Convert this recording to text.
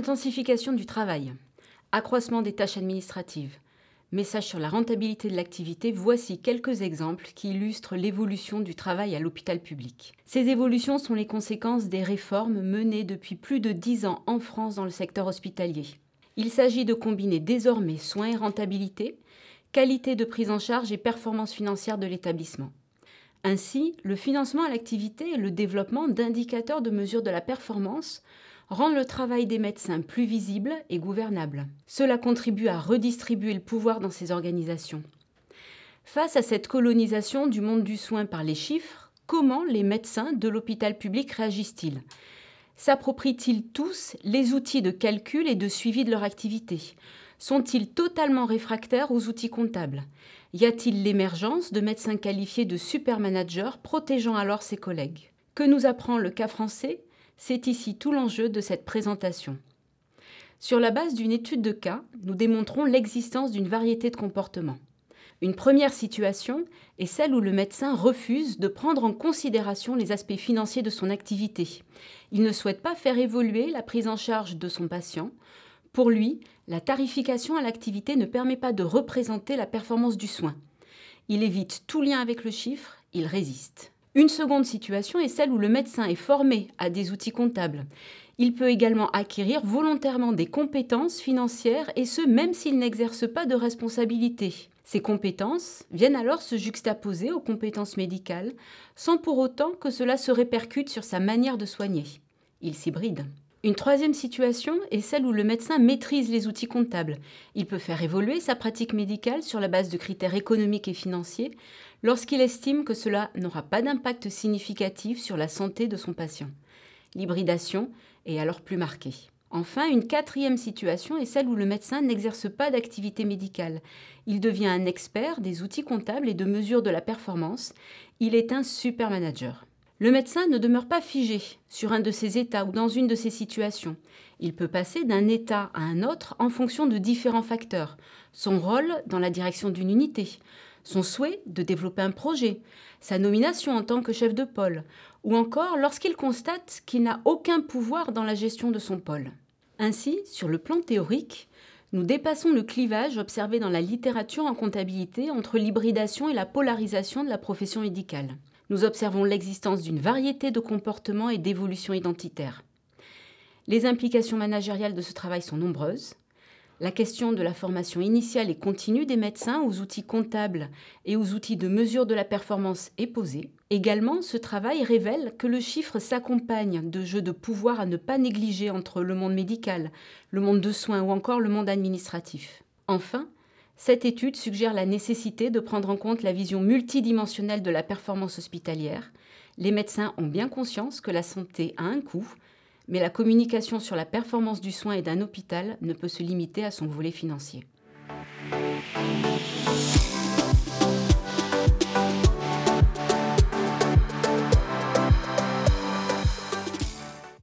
Intensification du travail, accroissement des tâches administratives, message sur la rentabilité de l'activité, voici quelques exemples qui illustrent l'évolution du travail à l'hôpital public. Ces évolutions sont les conséquences des réformes menées depuis plus de dix ans en France dans le secteur hospitalier. Il s'agit de combiner désormais soins et rentabilité, qualité de prise en charge et performance financière de l'établissement. Ainsi, le financement à l'activité et le développement d'indicateurs de mesure de la performance rendent le travail des médecins plus visible et gouvernable. Cela contribue à redistribuer le pouvoir dans ces organisations. Face à cette colonisation du monde du soin par les chiffres, comment les médecins de l'hôpital public réagissent-ils? S'approprient-ils tous les outils de calcul et de suivi de leur activité? Sont-ils totalement réfractaires aux outils comptables? Y a-t-il l'émergence de médecins qualifiés de supermanagers protégeant alors ses collègues? Que nous apprend le cas français? C'est ici tout l'enjeu de cette présentation. Sur la base d'une étude de cas, nous démontrons l'existence d'une variété de comportements. Une première situation est celle où le médecin refuse de prendre en considération les aspects financiers de son activité. Il ne souhaite pas faire évoluer la prise en charge de son patient. Pour lui, la tarification à l'activité ne permet pas de représenter la performance du soin. Il évite tout lien avec le chiffre, il résiste. Une seconde situation est celle où le médecin est formé à des outils comptables. Il peut également acquérir volontairement des compétences financières et ce même s'il n'exerce pas de responsabilité. Ces compétences viennent alors se juxtaposer aux compétences médicales sans pour autant que cela se répercute sur sa manière de soigner. Il s'hybride. Une troisième situation est celle où le médecin maîtrise les outils comptables. Il peut faire évoluer sa pratique médicale sur la base de critères économiques et financiers lorsqu'il estime que cela n'aura pas d'impact significatif sur la santé de son patient. L'hybridation est alors plus marquée. Enfin, une quatrième situation est celle où le médecin n'exerce pas d'activité médicale. Il devient un expert des outils comptables et de mesure de la performance. Il est un super manager. Le médecin ne demeure pas figé sur un de ces états ou dans une de ces situations. Il peut passer d'un état à un autre en fonction de différents facteurs. Son rôle dans la direction d'une unité, son souhait de développer un projet, sa nomination en tant que chef de pôle, ou encore lorsqu'il constate qu'il n'a aucun pouvoir dans la gestion de son pôle. Ainsi, sur le plan théorique, nous dépassons le clivage observé dans la littérature en comptabilité entre l'hybridation et la polarisation de la profession médicale nous observons l'existence d'une variété de comportements et d'évolutions identitaires. Les implications managériales de ce travail sont nombreuses. La question de la formation initiale et continue des médecins aux outils comptables et aux outils de mesure de la performance est posée. Également, ce travail révèle que le chiffre s'accompagne de jeux de pouvoir à ne pas négliger entre le monde médical, le monde de soins ou encore le monde administratif. Enfin, cette étude suggère la nécessité de prendre en compte la vision multidimensionnelle de la performance hospitalière. Les médecins ont bien conscience que la santé a un coût, mais la communication sur la performance du soin et d'un hôpital ne peut se limiter à son volet financier.